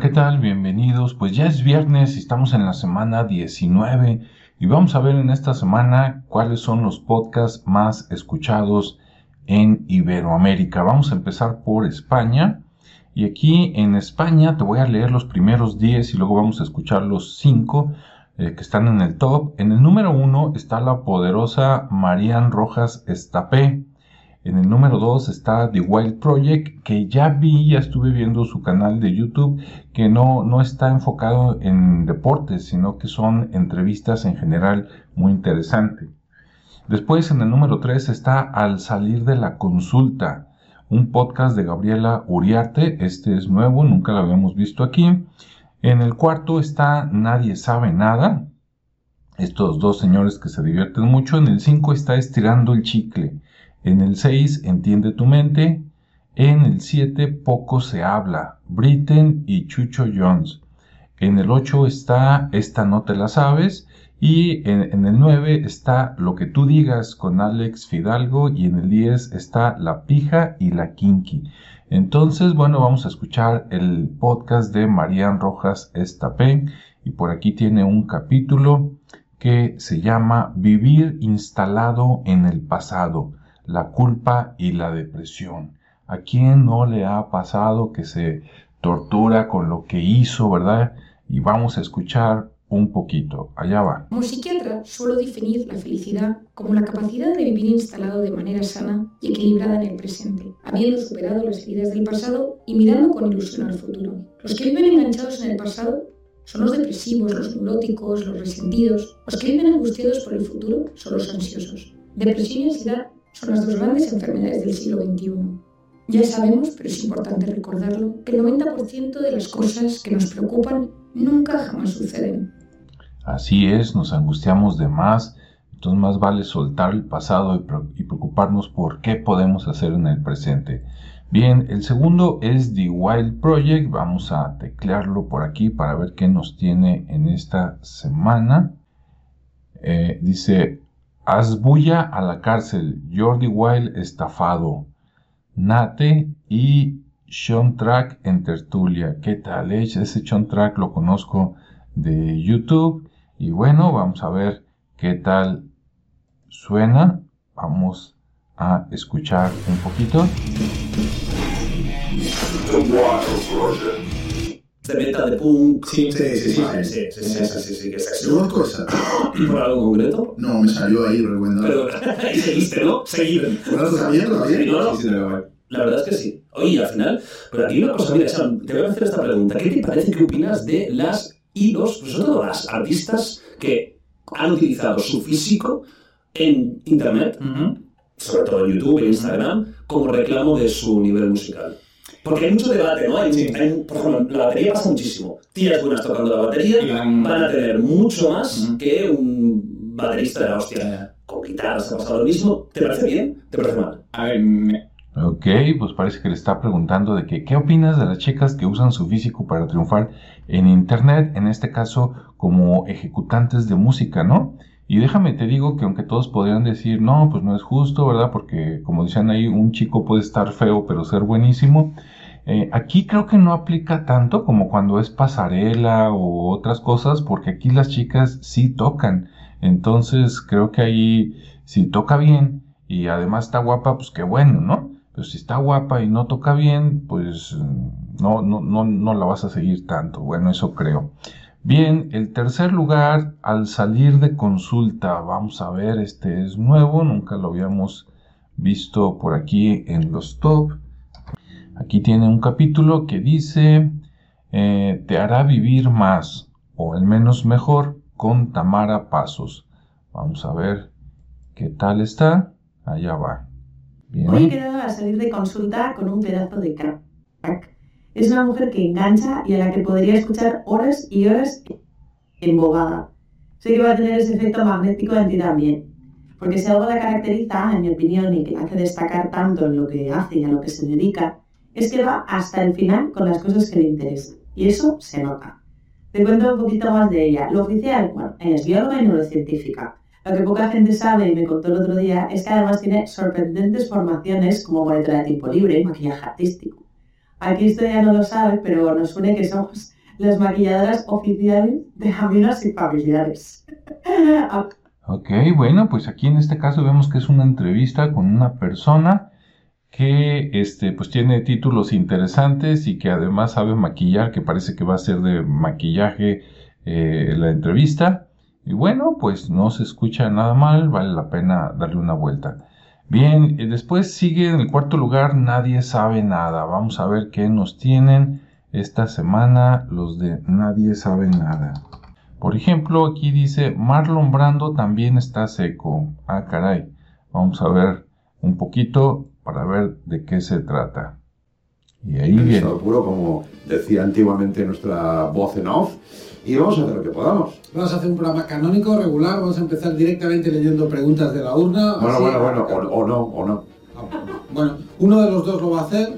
¿qué tal? Bienvenidos. Pues ya es viernes y estamos en la semana 19 y vamos a ver en esta semana cuáles son los podcasts más escuchados en Iberoamérica. Vamos a empezar por España. Y aquí en España te voy a leer los primeros 10 y luego vamos a escuchar los 5 eh, que están en el top. En el número 1 está la poderosa Marian Rojas Estapé. En el número 2 está The Wild Project, que ya vi, ya estuve viendo su canal de YouTube, que no, no está enfocado en deportes, sino que son entrevistas en general muy interesantes. Después en el número 3 está Al salir de la consulta, un podcast de Gabriela Uriarte, este es nuevo, nunca lo habíamos visto aquí. En el cuarto está Nadie sabe nada, estos dos señores que se divierten mucho. En el 5 está Estirando el chicle. En el 6, Entiende tu mente. En el 7, Poco se habla. Britten y Chucho Jones. En el 8 está Esta no te la sabes. Y en, el 9 está Lo que tú digas con Alex Fidalgo. Y en el 10 está La pija y la kinky. Entonces, bueno, vamos a escuchar el podcast de Marian Rojas Estapé. Y por aquí tiene un capítulo que se llama Vivir instalado en el pasado la culpa y la depresión. ¿A quién no le ha pasado que se tortura con lo que hizo, verdad? Y vamos a escuchar un poquito. Allá va. Como psiquiatra, suelo definir la felicidad como la capacidad de vivir instalado de manera sana y equilibrada en el presente, habiendo superado las heridas del pasado y mirando con ilusión al futuro. Los que viven enganchados en el pasado son los depresivos, los neuróticos, los resentidos. Los que viven angustiados por el futuro son los ansiosos. Depresión y ansiedad son las dos grandes enfermedades del siglo XXI. Ya sabemos, pero es importante recordarlo, que el 90% de las cosas que nos preocupan nunca jamás suceden. Así es, nos angustiamos de más, entonces más vale soltar el pasado y preocuparnos por qué podemos hacer en el presente. Bien, el segundo es The Wild Project. Vamos a teclearlo por aquí para ver qué nos tiene en esta semana. Eh, dice Asbulla a la cárcel, Jordi Wild estafado, Nate y Sean Track en tertulia. ¿Qué tal? Eh? Ese Sean Track lo conozco de YouTube. Y bueno, vamos a ver qué tal suena. Vamos a escuchar un poquito. De beta de punk. Sí, sí, sí, sí, sí, sí, sí, sí, sí, sí, que es Dos cosas. ¿Por algo concreto? No, me salió ahí recomendado. Pero, ahí seguiste, ¿no? Seguir. ¿Una cosa bien? ¿Una bien? No, no. La verdad es que sí. Oye, al final, pero aquí una cosa, mira, Sam, te voy a hacer esta pregunta. ¿Qué te parece que opinas de las y los, pues sobre todo las artistas que han utilizado su físico en Internet, sobre todo en YouTube e Instagram, como reclamo de su nivel musical? Porque hay mucho debate, ¿no? Hay, hay- por ejemplo, la batería pasa muchísimo. Tías buenas tocando la batería Y van- van a tener mucho más que un baterista de la hostia. Con guitarras ha pasado lo mismo. ¿Te parece bien? ¿Te parece mal? A ver, me- Ok, pues parece que le está preguntando de que, ¿qué opinas de las chicas que usan su físico para triunfar en Internet? En este caso, como ejecutantes de música, ¿no? Y déjame te digo que aunque todos podrían decir, no, pues no es justo, ¿verdad? Porque como decían ahí, un chico puede estar feo pero ser buenísimo. Eh, aquí creo que no aplica tanto como cuando es pasarela o otras cosas, porque aquí las chicas sí tocan. Entonces creo que ahí si toca bien y además está guapa, pues qué bueno, ¿no? Pero si está guapa y no toca bien, pues no, no, no, no la vas a seguir tanto. Bueno, eso creo. Bien, el tercer lugar, al salir de consulta, vamos a ver, este es nuevo, nunca lo habíamos visto por aquí en los top. Aquí tiene un capítulo que dice, eh, te hará vivir más, o al menos mejor, con Tamara Pasos. Vamos a ver qué tal está. Allá va. Bien. Hoy he quedado a salir de consulta con un pedazo de crack. Es una mujer que engancha y a la que podría escuchar horas y horas embobada. Sé que va a tener ese efecto magnético en ti también. Porque si algo la caracteriza, en mi opinión, y que la hace destacar tanto en lo que hace y a lo que se dedica, es que va hasta el final con las cosas que le interesan. Y eso se nota. Te cuento un poquito más de ella. Lo oficial, bueno, es bióloga y neurocientífica. Lo que poca gente sabe y me contó el otro día es que además tiene sorprendentes formaciones como monitora de tiempo libre y maquillaje artístico. Aquí esto ya no lo sabe, pero nos une que somos las maquilladoras oficiales de amigas y familiares. Ok, bueno, pues aquí en este caso vemos que es una entrevista con una persona que este, pues tiene títulos interesantes y que además sabe maquillar, que parece que va a ser de maquillaje eh, la entrevista. Y bueno, pues no se escucha nada mal, vale la pena darle una vuelta. Bien, y después sigue en el cuarto lugar, nadie sabe nada. Vamos a ver qué nos tienen esta semana los de Nadie sabe nada. Por ejemplo, aquí dice Marlon Brando también está seco. Ah, caray. Vamos a ver un poquito para ver de qué se trata. Y ahí En viene. puro, como decía antiguamente nuestra voz en off, y vamos a hacer lo que podamos. Vamos a hacer un programa canónico, regular. Vamos a empezar directamente leyendo preguntas de la urna. Bueno, así- bueno, bueno, o, o no, o no. Ah, Bueno, uno de los dos lo va a hacer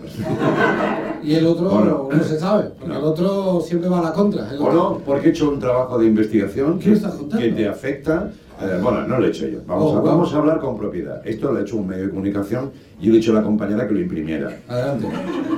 y el otro Bueno. no se sabe, porque No. el otro siempre va a la contra. O otro- no, porque he hecho un trabajo de investigación ¿Qué que, te afecta. Eh, bueno, no lo he hecho yo. Vamos, Oh, a, wow. vamos a hablar con propiedad. Esto lo ha hecho un medio de comunicación y le he dicho a la compañera que lo imprimiera. Adelante.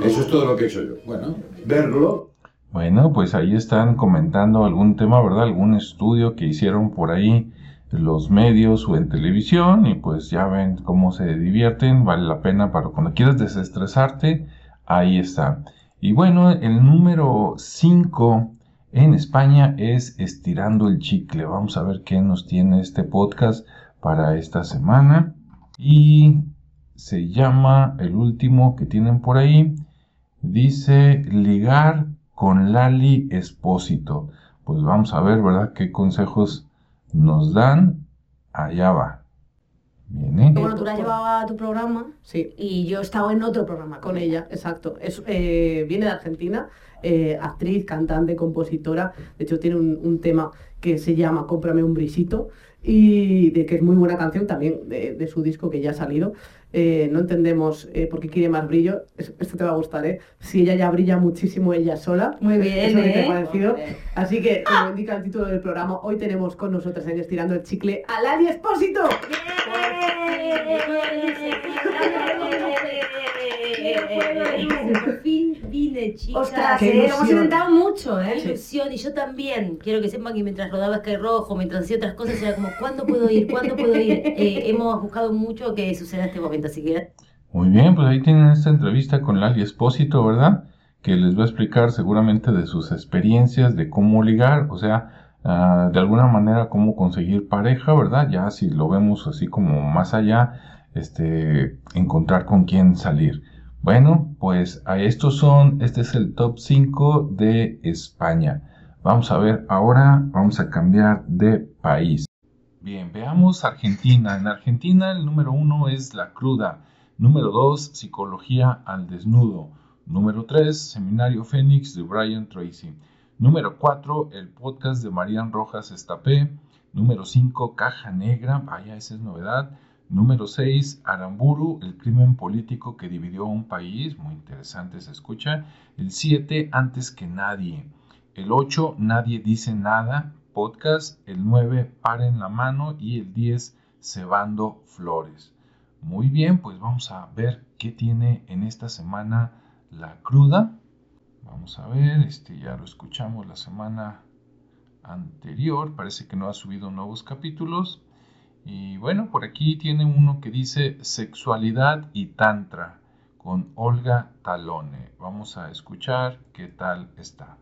Eso es todo lo que he hecho yo. Bueno, Verlo, Bueno, pues ahí están comentando algún tema, ¿verdad? Algún estudio que hicieron por ahí los medios o en televisión y pues ya ven cómo se divierten, vale la pena para cuando quieras desestresarte, ahí está. Y bueno, el número 5 en España es Estirando el Chicle. Vamos a ver qué nos tiene este podcast para esta semana. Y se llama el último que tienen por ahí. Dice ligar con Lali Espósito. Pues vamos a ver, ¿verdad? ¿Qué consejos nos dan? Allá va. Viene. Bueno, tú la llevabas a tu programa Sí, y yo estaba en otro programa con ella, exacto. Es, eh, viene de Argentina, eh, actriz, cantante, compositora. De hecho, tiene un, un tema que se llama Cómprame un brisito y de que es muy buena canción también de, de su disco que ya ha salido. Eh, no entendemos eh, por qué quiere más brillo. Es- Esto te va a gustar, ¿eh? Si ella ya brilla muchísimo ella sola. Muy bien, Eso que te ha ¿eh? parecido. Así que, como indica el título del programa, hoy tenemos con nosotros en Estirando el Chicle a Lali Espósito. Por fin vine, chicas. Ostras, Qué eh, lo hemos intentado mucho, Qué ¿eh? ilusión, y yo también. Quiero que sepan que mientras rodaba Sky Rojo, mientras hacía otras cosas, era como, ¿cuándo puedo ir? ¿Cuándo puedo ir? Eh, hemos buscado mucho que suceda este momento, así que Muy bien, pues ahí tienen esta entrevista con Lali Espósito, ¿verdad? Que les va a explicar seguramente de sus experiencias, de cómo ligar, o sea, ah, de alguna manera cómo conseguir pareja, ¿verdad? Ya si lo vemos así como más allá, este, encontrar con quién salir. Bueno, pues a estos son, este es el top 5 de España. Vamos a ver, ahora vamos a cambiar de país. Bien, veamos Argentina. En Argentina el número uno es la cruda. Número 2, Psicología al desnudo. Número 3, Seminario Fénix de Brian Tracy. Número 4, el podcast de Marian Rojas Estapé. Número 5, Caja Negra, vaya, esa es novedad. Número 6, Aramburu, el crimen político que dividió a un país. Muy interesante, se escucha. El 7, Antes que nadie. El 8, Nadie dice nada, podcast. El 9, Paren la mano. Y el 10, Cebando Flores. Muy bien, pues vamos a ver qué tiene en esta semana la cruda. Vamos a ver, este ya lo escuchamos la semana anterior, parece que no ha subido nuevos capítulos. Y bueno, por aquí tiene uno que dice Sexualidad y Tantra con Olga Talone. Vamos a escuchar qué tal está.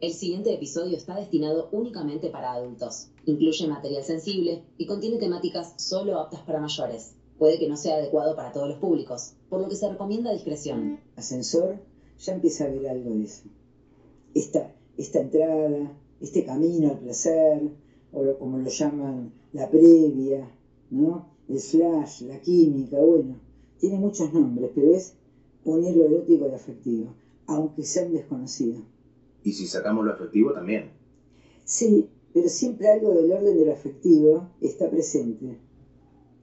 El siguiente episodio está destinado únicamente para adultos. Incluye material sensible y contiene temáticas solo aptas para mayores. Puede que no sea adecuado para todos los públicos, por lo que se recomienda discreción. ascensor, ya empieza a ver algo de eso. Esta, esta entrada, este camino al placer, o lo- como lo llaman, la previa, ¿no? El flash, la química, bueno, tiene muchos nombres, pero es unir lo erótico y afectivo, aunque sea un desconocido. Y si sacamos lo afectivo también. Sí, pero siempre algo del orden de lo afectivo está presente,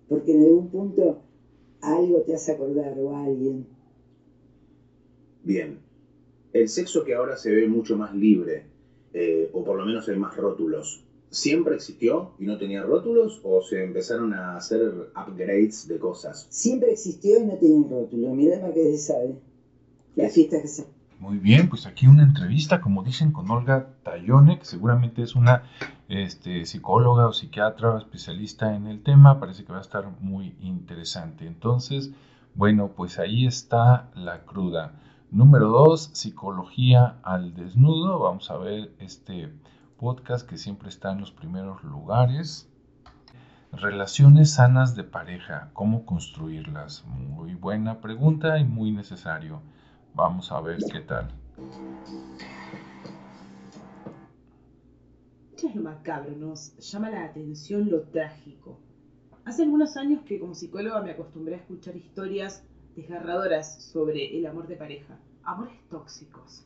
porque en algún punto algo te hace acordar o a alguien. Bien. El sexo que ahora se ve mucho más libre, eh, o por lo menos hay más rótulos, ¿siempre existió y no tenía rótulos? ¿O se empezaron a hacer upgrades de cosas? Siempre existió y no tenía un rótulo. Mirá el Marqués de Sade. Las fiestas que se Muy bien, pues aquí una entrevista, como dicen, con Olga Tallone, que seguramente es una este, psicóloga o psiquiatra o especialista en el tema. Parece que va a estar muy interesante. Entonces, bueno, pues ahí está la cruda. Número dos, psicología al desnudo. Vamos a ver este podcast que siempre está en los primeros lugares. Relaciones sanas de pareja, ¿cómo construirlas? Muy buena pregunta y muy necesario. Vamos a ver qué tal. es lo macabro, nos llama la atención lo trágico. Hace algunos años que como psicóloga me acostumbré a escuchar historias desgarradoras sobre el amor de pareja, amores tóxicos.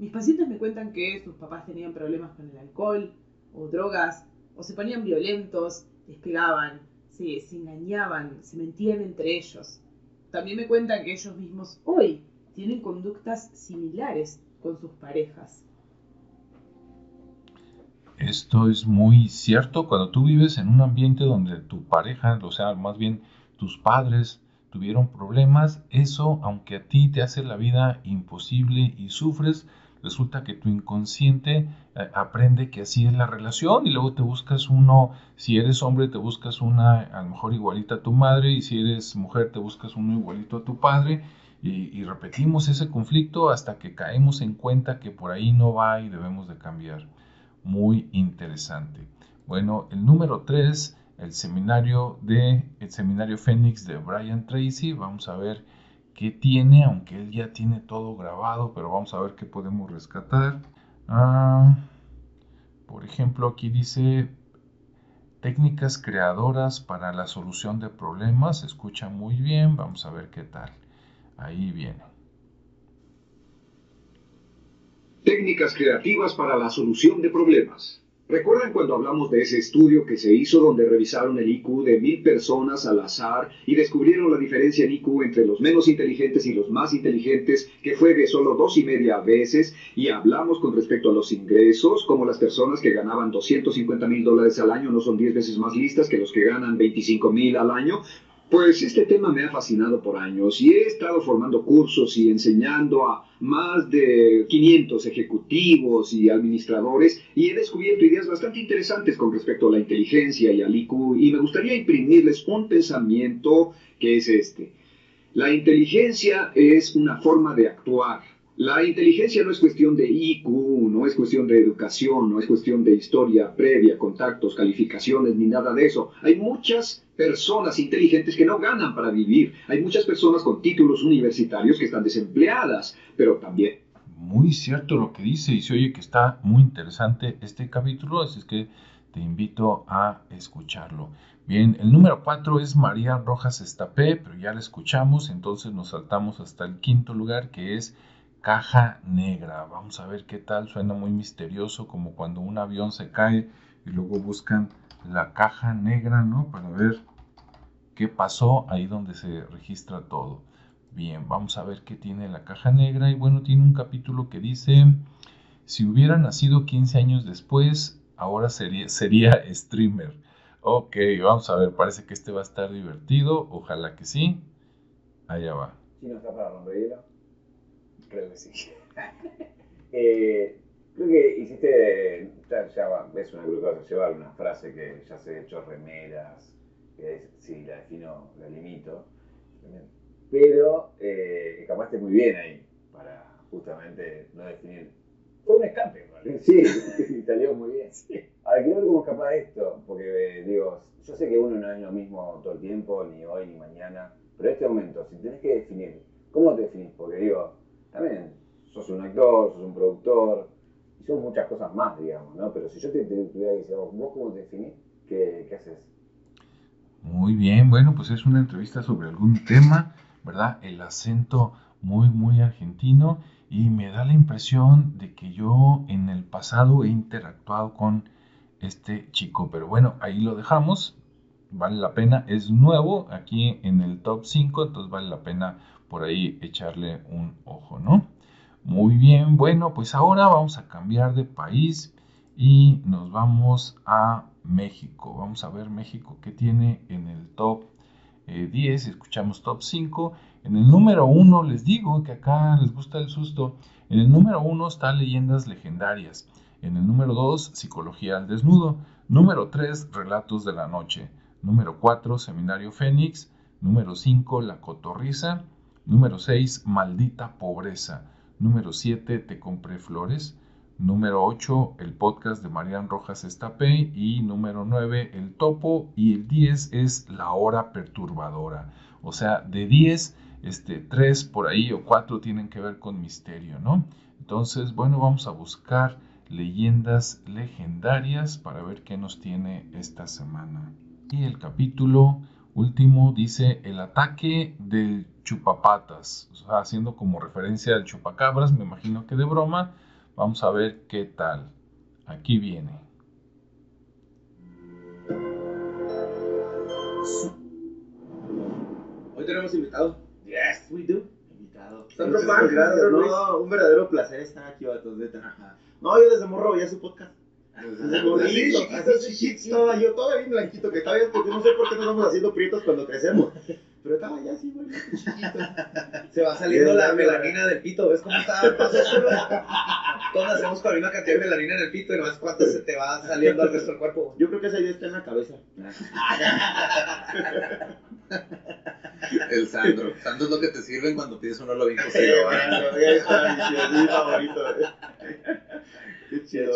Mis pacientes me cuentan que sus papás tenían problemas con el alcohol o drogas, o se ponían violentos, les pegaban, se, se engañaban, se mentían entre ellos. También me cuentan que ellos mismos hoy tienen conductas similares con sus parejas. Esto es muy cierto cuando tú vives en un ambiente donde tu pareja, o sea, más bien tus padres tuvieron problemas, eso, aunque a ti te hace la vida imposible y sufres, resulta que tu inconsciente eh, aprende que así es la relación y luego te buscas uno, si eres hombre te buscas una a lo mejor igualita a tu madre y si eres mujer te buscas uno igualito a tu padre y, repetimos ese conflicto hasta que caemos en cuenta que por ahí no va y debemos de cambiar. Muy interesante. Bueno, el número 3, el seminario de el seminario Fénix de Brian Tracy. Vamos a ver qué tiene, aunque él ya tiene todo grabado, pero vamos a ver qué podemos rescatar. Ah, por ejemplo, aquí dice técnicas creadoras para la solución de problemas. Se escucha muy bien. Vamos a ver qué tal. Ahí viene. Técnicas creativas para la solución de problemas. ¿Recuerdan cuando hablamos de ese estudio que se hizo donde revisaron el IQ de mil personas al azar y descubrieron la diferencia en IQ entre los menos inteligentes y los más inteligentes, que fue de solo dos y media veces? Y hablamos con respecto a los ingresos, como las personas que ganaban 250 mil dólares al año no son 10 veces más listas que los que ganan 25 mil al año. Pues este tema me ha fascinado por años y he estado formando cursos y enseñando a más de 500 ejecutivos y administradores y he descubierto ideas bastante interesantes con respecto a la inteligencia y al IQ y me gustaría imprimirles un pensamiento que es este. La inteligencia es una forma de actuar. La inteligencia no es cuestión de IQ, no es cuestión de educación, no es cuestión de historia previa, contactos, calificaciones, ni nada de eso. Hay muchas personas inteligentes que no ganan para vivir. Hay muchas personas con títulos universitarios que están desempleadas, pero también... Muy cierto lo que dice y se oye que está muy interesante este capítulo, así es que te invito a escucharlo. Bien, el número 4 es María Rojas Estapé, pero ya la escuchamos, entonces nos saltamos hasta el quinto lugar que es caja negra. Vamos a ver qué tal, suena muy misterioso, como cuando un avión se cae y luego buscan la caja negra, ¿no? Para ver qué pasó ahí donde se registra todo. Bien, vamos a ver qué tiene la caja negra. Y bueno, tiene un capítulo que dice, si hubiera nacido 15 años después, ahora sería, streamer. Ok, vamos a ver, parece que este va a estar divertido. Ojalá que sí. Allá va. ¿Quién está para Creo que sí. eh, creo que hiciste, ya, ya va, ves una glucosa, llevar una frase que ya se ha hecho remeras, que es, sí, la defino, la limito, pero eh, escapaste muy bien ahí para justamente no definir. Fue un escape, ¿vale? Sí, salió muy bien. Sí. Ahora quiero ver cómo escapar esto, porque digo, yo sé que uno no es lo mismo todo el tiempo, ni hoy ni mañana, pero en este momento, si tenés que definir, ¿cómo te definís? Porque digo, también sos un actor, sos un productor, y sos muchas cosas más, digamos, ¿no? Pero si yo te, tuviera que decir, ¿vos cómo te definís? ¿Qué, ¿Qué haces? Muy bien, bueno, pues es una entrevista sobre algún tema, ¿verdad? El acento muy, muy argentino y me da la impresión de que yo en el pasado he interactuado con este chico, pero bueno, ahí lo dejamos, vale la pena, es nuevo aquí en el top 5, entonces vale la pena por ahí echarle un ojo, ¿no? Muy bien, bueno, pues ahora vamos a cambiar de país y nos vamos a México. Vamos a ver México que tiene en el top 10, eh, escuchamos top 5 En el número uno, les digo que acá les gusta el susto. En el número uno está Leyendas Legendarias. En el número dos, Psicología al Desnudo. Número tres, Relatos de la Noche. Número cuatro, Seminario Fénix. Número cinco, La Cotorriza. Número seis, Maldita Pobreza. Número siete, Te compré flores. Número 8, el podcast de Marian Rojas Estapé. Y número 9, el topo. Y el 10 es la hora perturbadora. O sea, de 10, este, 3 por ahí o 4 tienen que ver con misterio, ¿no? Entonces, bueno, vamos a buscar leyendas legendarias para ver qué nos tiene esta semana. Y el capítulo último dice el ataque del chupapatas, o sea, haciendo como referencia al chupacabras, me imagino que de broma. Vamos a ver qué tal. Aquí viene. Hoy tenemos invitado. Yes, we do. Invitado. Sandro Pan, gracias, no, un verdadero placer estar aquí, vatos, neta. No, yo desde morro veía su podcast. Chiquito, estaba yo todavía bien blanquito, que estaba bien, porque no sé por qué nos vamos haciendo prietos cuando crecemos. Pero estaba ya así, bonito, chiquito. Se va saliendo la melanina del pito, ¿ves cómo está? Todos nacemos con la misma cantidad de melanina en el pito y no ves cuánto se te va saliendo al resto del cuerpo. Yo creo que esa idea está en la cabeza. El Sandro. Sandro es lo que te sirven cuando pides un olo bien Sí, cocido. esa es mi favorito. Qué chido.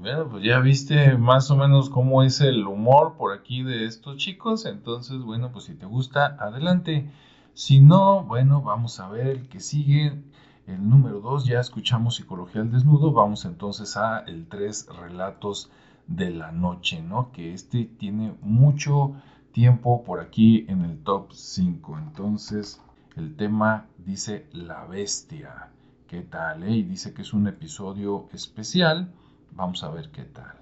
Bueno, pues ya viste más o menos cómo es el humor por aquí de estos chicos. Entonces, bueno, pues si te gusta, adelante. Si no, bueno, vamos a ver el que sigue. El número 2, ya escuchamos Psicología al Desnudo. Vamos entonces a el 3, Relatos de la Noche, ¿no? Que este tiene mucho tiempo por aquí en el top 5. Entonces, el tema dice La Bestia. ¿Qué tal? eh? Y dice que es un episodio especial. Vamos a ver qué tal.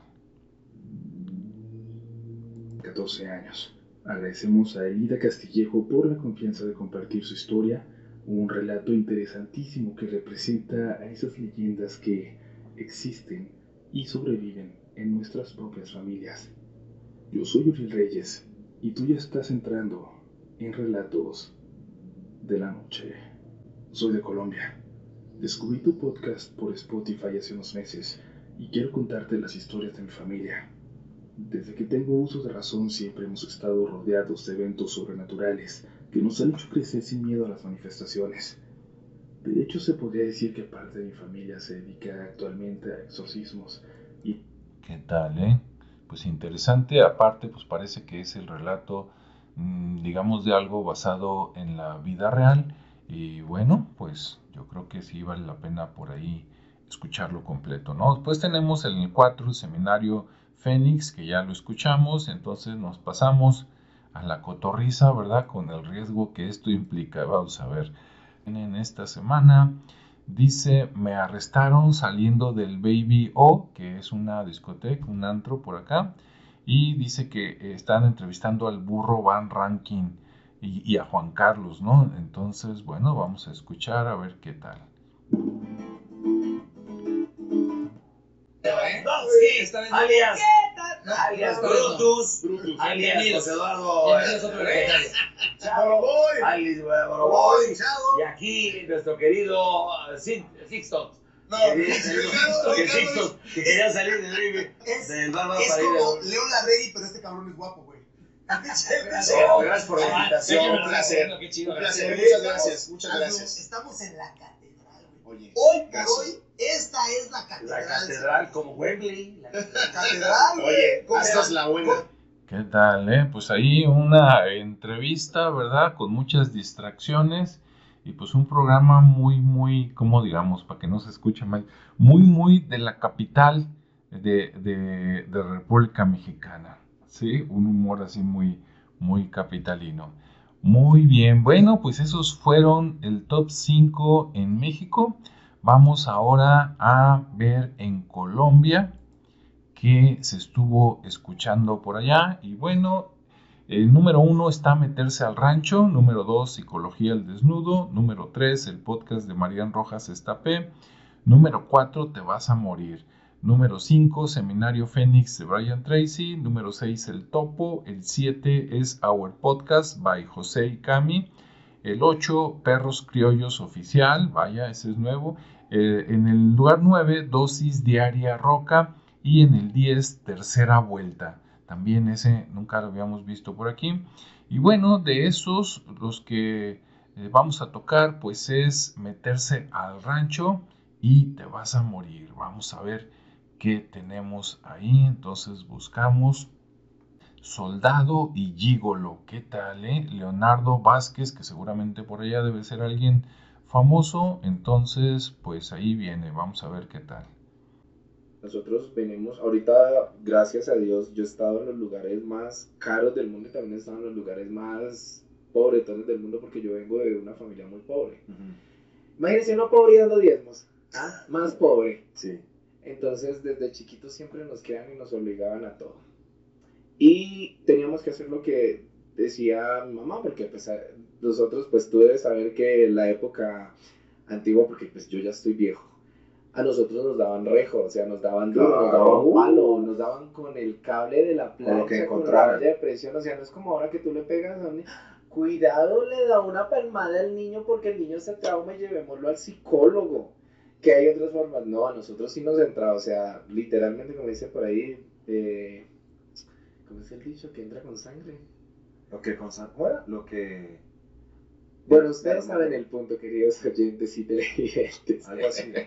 14 años. Agradecemos a Elida Castillejo por la confianza de compartir su historia, un relato interesantísimo que representa a esas leyendas que existen y sobreviven en nuestras propias familias. Yo soy Uriel Reyes y tú ya estás entrando en Relatos de la Noche. Soy de Colombia. Descubrí tu podcast por Spotify hace unos meses y quiero contarte las historias de mi familia. Desde que tengo uso de razón siempre hemos estado rodeados de eventos sobrenaturales que nos han hecho crecer sin miedo a las manifestaciones. De hecho, se podría decir que parte de mi familia se dedica actualmente a exorcismos y ¿Qué tal, eh? Pues interesante. Aparte, pues parece que es el relato, mm, digamos, de algo basado en la vida real. Y bueno, pues yo creo que sí vale la pena por ahí escucharlo completo, ¿no? Después tenemos el 4, el seminario Fénix, que ya lo escuchamos. Entonces nos pasamos a la cotorriza, ¿verdad? Con el riesgo que esto implica. Vamos a ver. En esta semana dice, me arrestaron saliendo del Baby O, que es una discoteca, un antro por acá. Y dice que eh, están entrevistando al burro Van Ranking y, y a Juan Carlos, ¿no? Entonces, bueno, vamos a escuchar a ver qué tal. Alias. No, Alias Brutus. Brutus. Alias. José Eduardo. Alias. Y aquí nuestro querido uh, Sixton. No, Que- Sixton, que quería salir del. Es, Bárbaro es para ir como a- León Larregui, pero este cabrón es guapo, güey. Gracias por la invitación. Un placer. Qué chido. Un placer. Gracias. Muchas gracias. Muchas gracias. Estamos en la güey. Oye, Hoy por gracias. hoy, esta es la La catedral. catedral como Wembley. La catedral. Oye, ¿Cómo esta es la buena. ¿Qué tal, eh? Pues ahí una entrevista, ¿verdad? Con muchas distracciones y pues un programa muy, muy, como digamos, para que no se escuche mal, muy, muy de la capital de, de, de República Mexicana, ¿sí? Un humor así muy, muy capitalino. Muy bien, bueno, pues esos fueron el top 5 en México. Vamos ahora a ver en Colombia que se estuvo escuchando por allá. Y bueno, el número uno está Meterse al Rancho, número dos, Psicología al Desnudo, número tres, el podcast de Marian Rojas Estapé, número cuatro, Te vas a morir, número cinco, Seminario Fénix de Brian Tracy, número seis, El Topo, el siete es Our Podcast by José y Cami, El 8, Perros Criollos Oficial, vaya, ese es nuevo. Eh, en el lugar 9, Dosis Diaria Roca. Y en el 10, Tercera Vuelta. También ese nunca lo habíamos visto por aquí. Y bueno, de esos, los que eh, vamos a tocar, pues es meterse al rancho y te vas a morir. Vamos a ver qué tenemos ahí. Entonces buscamos Soldado y Gigolo. ¿Qué tal, eh? Leonardo Vázquez, que seguramente por allá debe ser alguien famoso. Entonces, pues ahí viene. Vamos a ver qué tal. Nosotros venimos, ahorita, gracias a Dios, yo he estado en los lugares más caros del mundo y también he estado en los lugares más pobretones del mundo porque yo vengo de una familia muy pobre. Imagínense uno pobre y dando diezmos. ¿ah? Más pobre. Sí. Entonces, desde chiquitos siempre nos quedan y nos obligaban a todo. Y teníamos que hacer lo que decía mi mamá, porque pues, nosotros, pues tú debes saber que la época antigua, porque pues yo ya estoy viejo, a nosotros nos daban rejo, o sea, nos daban duro, nos Claro. daban palo, nos daban con el cable de la lo que plancha, con, la de presión, o sea, no es como ahora que tú le pegas a un niño, cuidado, le da una palmada al niño porque el niño se trauma y llevémoslo al psicólogo, que hay otras formas, no, a nosotros sí nos entra, o sea, literalmente como dice por ahí, eh, ¿cómo es el dicho? Que entra con sangre. Lo que con san- bueno, lo que Bueno, ustedes saben el punto, queridos oyentes y televidentes. Algo así.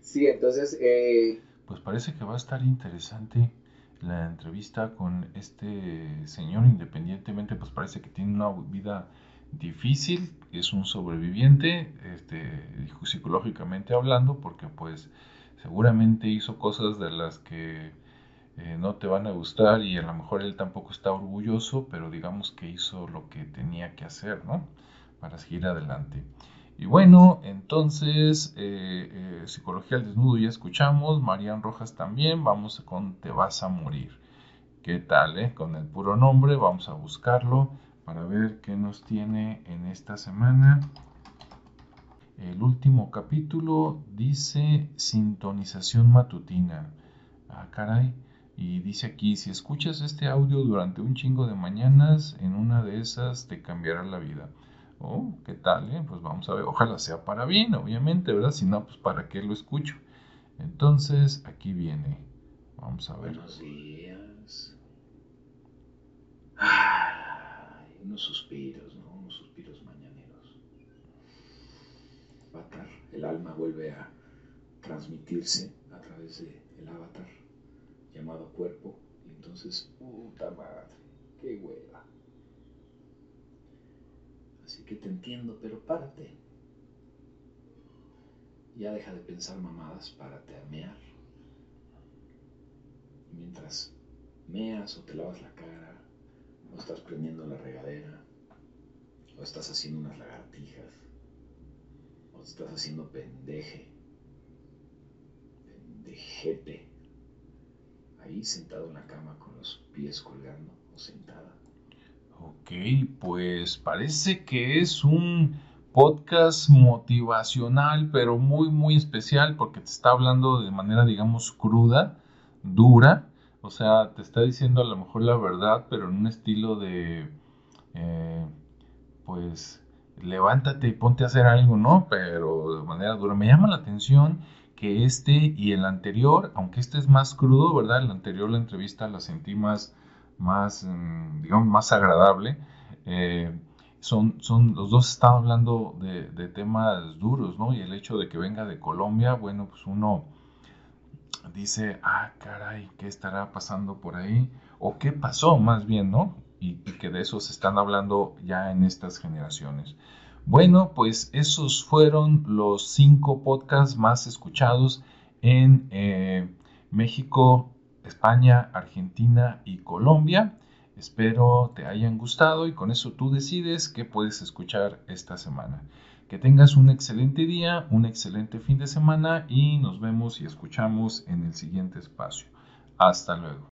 Sí, entonces, eh, Pues parece que va a estar interesante la entrevista con este señor, independientemente, pues parece que tiene una vida difícil, es un sobreviviente, este, psicológicamente hablando, porque pues seguramente hizo cosas de las que eh, no te van a gustar y a lo mejor él tampoco está orgulloso, pero digamos que hizo lo que tenía que hacer, ¿no? Para seguir adelante. Y bueno, entonces, eh, eh, Psicología al Desnudo ya escuchamos, Marian Rojas también, vamos con Te vas a morir. ¿Qué tal, eh? Con el puro nombre, vamos a buscarlo para ver qué nos tiene en esta semana. El último capítulo dice sintonización matutina. Ah, caray. Y dice aquí, si escuchas este audio durante un chingo de mañanas, en una de esas te cambiará la vida. Oh, ¿qué tal? eh? Pues vamos a ver. Ojalá sea para bien, obviamente, ¿verdad? Si no, pues para qué lo escucho. Entonces, aquí viene. Vamos a ver. Buenos días. Ay, unos suspiros, ¿no? Unos suspiros mañaneros. Avatar, el alma vuelve a transmitirse a través del avatar llamado cuerpo. Y entonces, puta madre, qué hueva. Así que te entiendo, pero párate. Ya deja de pensar mamadas, párate a mear. Mientras meas o te lavas la cara, o estás prendiendo la regadera, o estás haciendo unas lagartijas, o estás haciendo pendeje, pendejete, ahí sentado en la cama con los pies colgando o sentada. Ok, pues parece que es un podcast motivacional, pero muy, muy especial porque te está hablando de manera, digamos, cruda, dura. O sea, te está diciendo a lo mejor la verdad, pero en un estilo de, eh, pues, levántate y ponte a hacer algo, ¿no? Pero de manera dura. Me llama la atención que este y el anterior, aunque este es más crudo, ¿verdad? El anterior, la entrevista la sentí más, más, mm, digamos, más agradable. Eh, son, son, los dos están hablando de, de temas duros, ¿no? Y el hecho de que venga de Colombia, bueno, pues uno dice, ah, caray, ¿qué estará pasando por ahí? O qué pasó más bien, ¿no? Y, que de eso se están hablando ya en estas generaciones. Bueno, pues esos fueron los cinco podcasts más escuchados en eh, México, España, Argentina y Colombia. Espero te hayan gustado y con eso tú decides qué puedes escuchar esta semana. Que tengas un excelente día, un excelente fin de semana y nos vemos y escuchamos en el siguiente espacio. Hasta luego.